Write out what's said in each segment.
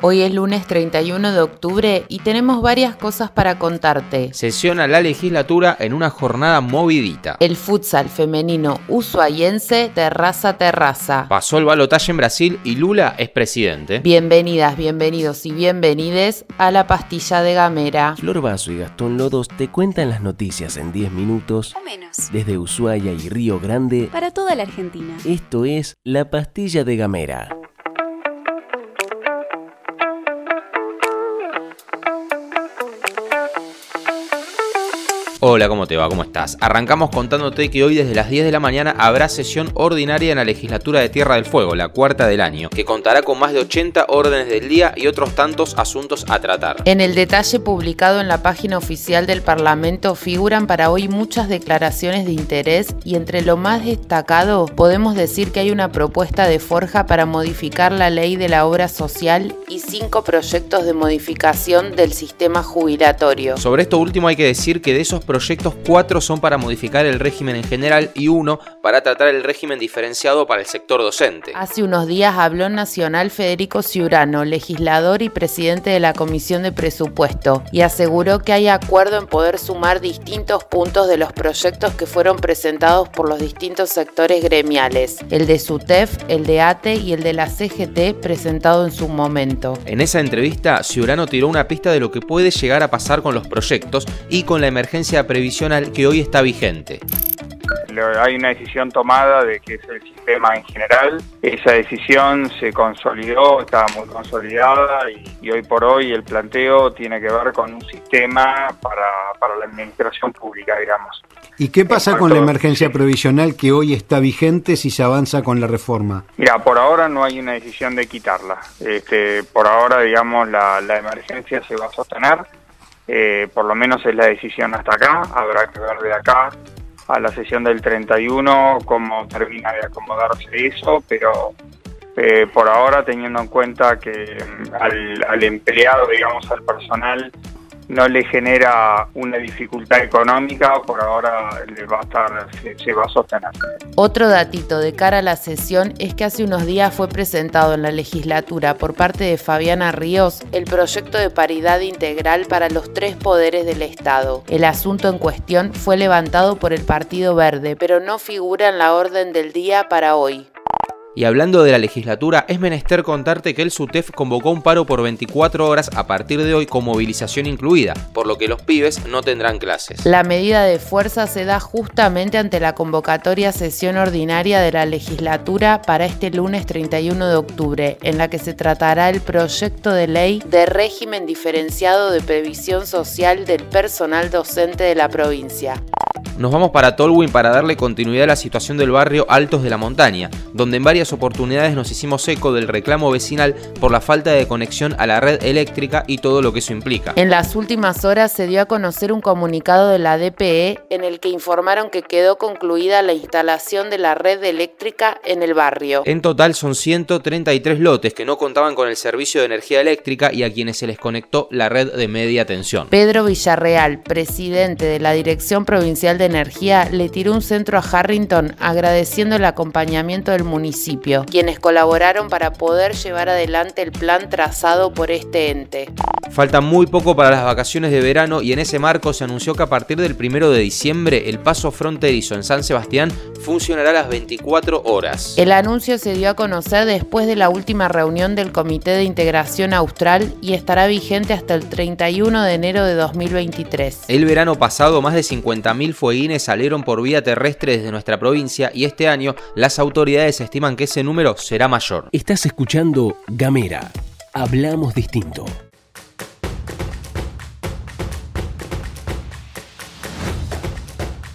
Hoy es lunes 31 de octubre y tenemos varias cosas para contarte. Sesiona la legislatura en una jornada movidita. El futsal femenino usuayense terraza terraza. Pasó el balotaje en Brasil y Lula es presidente. Bienvenidas, bienvenidos y bienvenides a la pastilla de Gamera. Flor Vaso y Gastón Lodos te cuentan las noticias en 10 minutos O menos. desde Ushuaia y Río Grande. Para toda la Argentina. Esto es la pastilla de Gamera. Hola, ¿cómo te va? ¿Cómo estás? Arrancamos contándote que hoy desde las 10 de la mañana habrá sesión ordinaria en la legislatura de Tierra del Fuego, la cuarta del año, que contará con más de 80 órdenes del día y otros tantos asuntos a tratar. En el detalle publicado en la página oficial del Parlamento figuran para hoy muchas declaraciones de interés y entre lo más destacado podemos decir que hay una propuesta de Forja para modificar la ley de la obra social y cinco proyectos de modificación del sistema jubilatorio. Sobre esto último hay que decir que de esos proyectos, cuatro son para modificar el régimen en general y uno para tratar el régimen diferenciado para el sector docente. Hace unos días habló en Nacional Federico Ciurano, legislador y presidente de la Comisión de Presupuesto, y aseguró que hay acuerdo en poder sumar distintos puntos de los proyectos que fueron presentados por los distintos sectores gremiales, el de SUTEF, el de ATE y el de la CGT presentado en su momento. En esa entrevista, Ciurano tiró una pista de lo que puede llegar a pasar con los proyectos y con la emergencia previsional que hoy está vigente. Hay una decisión tomada de que es el sistema en general. Esa decisión se consolidó, estaba muy consolidada y, y hoy por hoy el planteo tiene que ver con un sistema para, para la administración pública, digamos. ¿Y qué pasa con la emergencia previsional que hoy está vigente si se avanza con la reforma? Mira, por ahora no hay una decisión de quitarla. Este, por ahora, digamos, la, la emergencia se va a sostener. Eh, por lo menos es la decisión hasta acá. Habrá que ver de acá a la sesión del 31 cómo termina de acomodarse eso, pero eh, por ahora, teniendo en cuenta que mm, al, al empleado, digamos, al personal, no le genera una dificultad económica, por ahora le va a estar, se- se va a sostener. Otro datito de cara a la sesión es que hace unos días fue presentado en la legislatura por parte de Fabiana Ríos el proyecto de paridad integral para los tres poderes del Estado. El asunto en cuestión fue levantado por el Partido Verde, pero no figura en la orden del día para hoy. Y hablando de la legislatura, es menester contarte que el SUTEF convocó un paro por 24 horas a partir de hoy con movilización incluida, por lo que los pibes no tendrán clases. La medida de fuerza se da justamente ante la convocatoria sesión ordinaria de la legislatura para este lunes 31 de octubre, en la que se tratará el proyecto de ley de régimen diferenciado de previsión social del personal docente de la provincia. Nos vamos para Tolwyn para darle continuidad a la situación del barrio Altos de la Montaña, donde en varias oportunidades nos hicimos eco del reclamo vecinal por la falta de conexión a la red eléctrica y todo lo que eso implica. En las últimas horas se dio a conocer un comunicado de la DPE en el que informaron que quedó concluida la instalación de la red eléctrica en el barrio. En total son 133 lotes que no contaban con el servicio de energía eléctrica y a quienes se les conectó la red de media tensión. Pedro Villarreal, presidente de la Dirección Provincial de Energía, le tiró un centro a Harrington agradeciendo el acompañamiento del municipio, quienes colaboraron para poder llevar adelante el plan trazado por este ente. Falta muy poco para las vacaciones de verano y en ese marco se anunció que a partir del 1 de diciembre el paso fronterizo en San Sebastián funcionará a las 24 horas. El anuncio se dio a conocer después de la última reunión del Comité de Integración Austral y estará vigente hasta el 31 de enero de 2023. El verano pasado más de 50.000 fueguines salieron por vía terrestre desde nuestra provincia y este año las autoridades estiman que ese número será mayor. Estás escuchando Gamera. Hablamos distinto.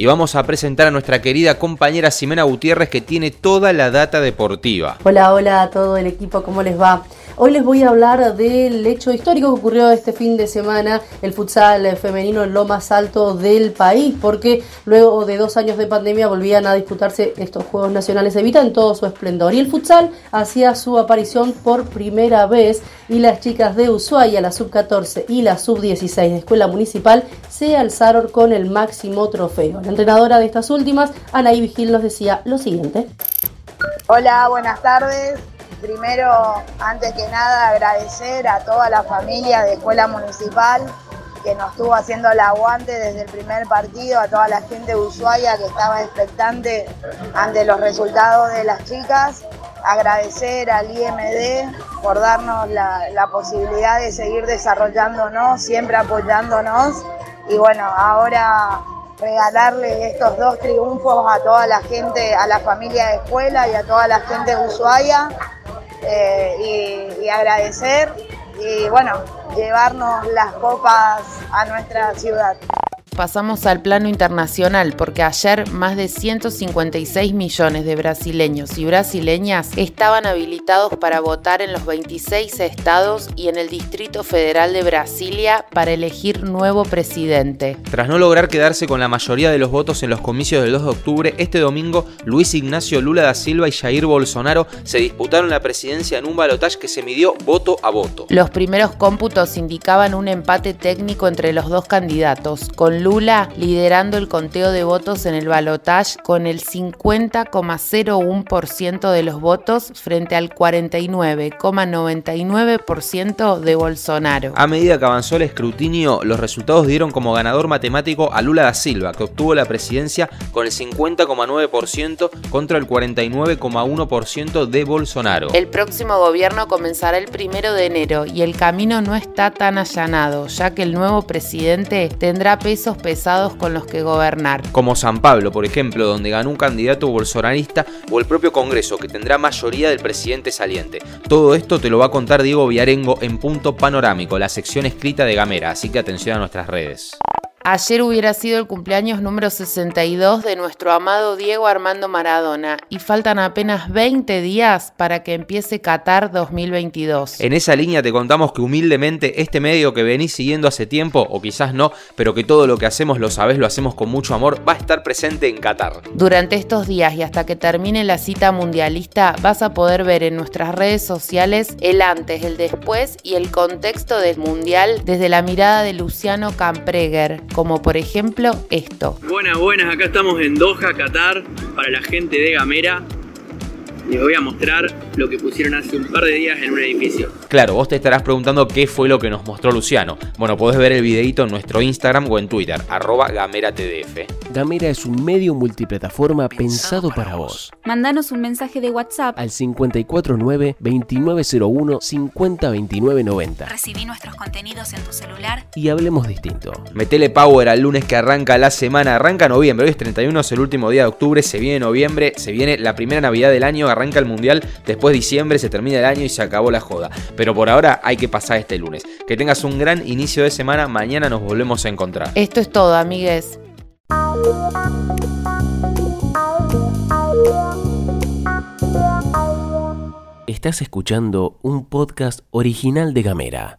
Y vamos a presentar a nuestra querida compañera Ximena Gutiérrez que tiene toda la data deportiva. Hola, hola a todo el equipo, ¿cómo les va? Hoy les voy a hablar del hecho histórico que ocurrió este fin de semana, el futsal femenino en lo más alto del país, porque luego de dos años de pandemia volvían a disputarse estos Juegos Nacionales de Vita en todo su esplendor. Y el futsal hacía su aparición por primera vez y las chicas de Ushuaia, la sub-14 y la sub-16 de Escuela Municipal, se alzaron con el máximo trofeo. La entrenadora de estas últimas, Anaí Vigil, nos decía lo siguiente. Hola, buenas tardes. Primero, antes que nada, agradecer a toda la familia de Escuela Municipal que nos estuvo haciendo el aguante desde el primer partido, a toda la gente de Ushuaia que estaba expectante ante los resultados de las chicas. Agradecer al IMD por darnos la, posibilidad de seguir desarrollándonos, siempre apoyándonos. Y bueno, ahora regalarle estos dos triunfos a toda la gente, a la familia de escuela y a toda la gente de Ushuaia eh, y, y agradecer y bueno, llevarnos las copas a nuestra ciudad pasamos al plano internacional porque ayer más de 156 millones de brasileños y brasileñas estaban habilitados para votar en los 26 estados y en el Distrito Federal de Brasilia para elegir nuevo presidente. Tras no lograr quedarse con la mayoría de los votos en los comicios del 2 de octubre, este domingo Luis Ignacio Lula da Silva y Jair Bolsonaro se disputaron la presidencia en un balotaje que se midió voto a voto. Los primeros cómputos indicaban un empate técnico entre los dos candidatos, con Lula liderando el conteo de votos en el balotaje con el 50,01% de los votos frente al 49,99% de Bolsonaro. A medida que avanzó el escrutinio, los resultados dieron como ganador matemático a Lula da Silva, que obtuvo la presidencia con el 50,9% contra el 49,1% de Bolsonaro. El próximo gobierno comenzará el primero de enero y el camino no está tan allanado, ya que el nuevo presidente tendrá pesados con los que gobernar. Como San Pablo, por ejemplo, donde ganó un candidato bolsonarista o el propio Congreso, que tendrá mayoría del presidente saliente. Todo esto te lo va a contar Diego Viarengo en Punto Panorámico, la sección escrita de Gamera, así que atención a nuestras redes. Ayer hubiera sido el cumpleaños número 62 de nuestro amado Diego Armando Maradona y faltan apenas 20 días para que empiece Qatar 2022. En esa línea te contamos que humildemente este medio que venís siguiendo hace tiempo, o quizás no, pero que todo lo que hacemos lo sabés, lo hacemos con mucho amor, va a estar presente en Qatar. Durante estos días y hasta que termine la cita mundialista vas a poder ver en nuestras redes sociales el antes, el después y el contexto del mundial desde la mirada de Luciano Campreger como por ejemplo esto. Buenas, buenas, acá estamos en Doha, Qatar, para la gente de Gamera. Les voy a mostrar lo que pusieron hace un par de días en un edificio. Claro, vos te estarás preguntando qué fue lo que nos mostró Luciano. Bueno, podés ver el videito en nuestro Instagram o en Twitter, arroba GameraTDF. Gamera es un medio multiplataforma pensado para vos. Mandanos un mensaje de WhatsApp Al 549-2901-502990 Recibí nuestros contenidos en tu celular. y hablemos distinto. Metele power al lunes que arranca la semana, arranca noviembre, hoy es 31, es el último día de octubre, se viene noviembre, se viene la primera Navidad del año, arranca el Mundial, después diciembre, se termina el año y se acabó la joda. Pero por ahora hay que pasar este lunes. Que tengas un gran inicio de semana, mañana nos volvemos a encontrar. Esto es todo, amigues. Estás escuchando un podcast original de Gamera.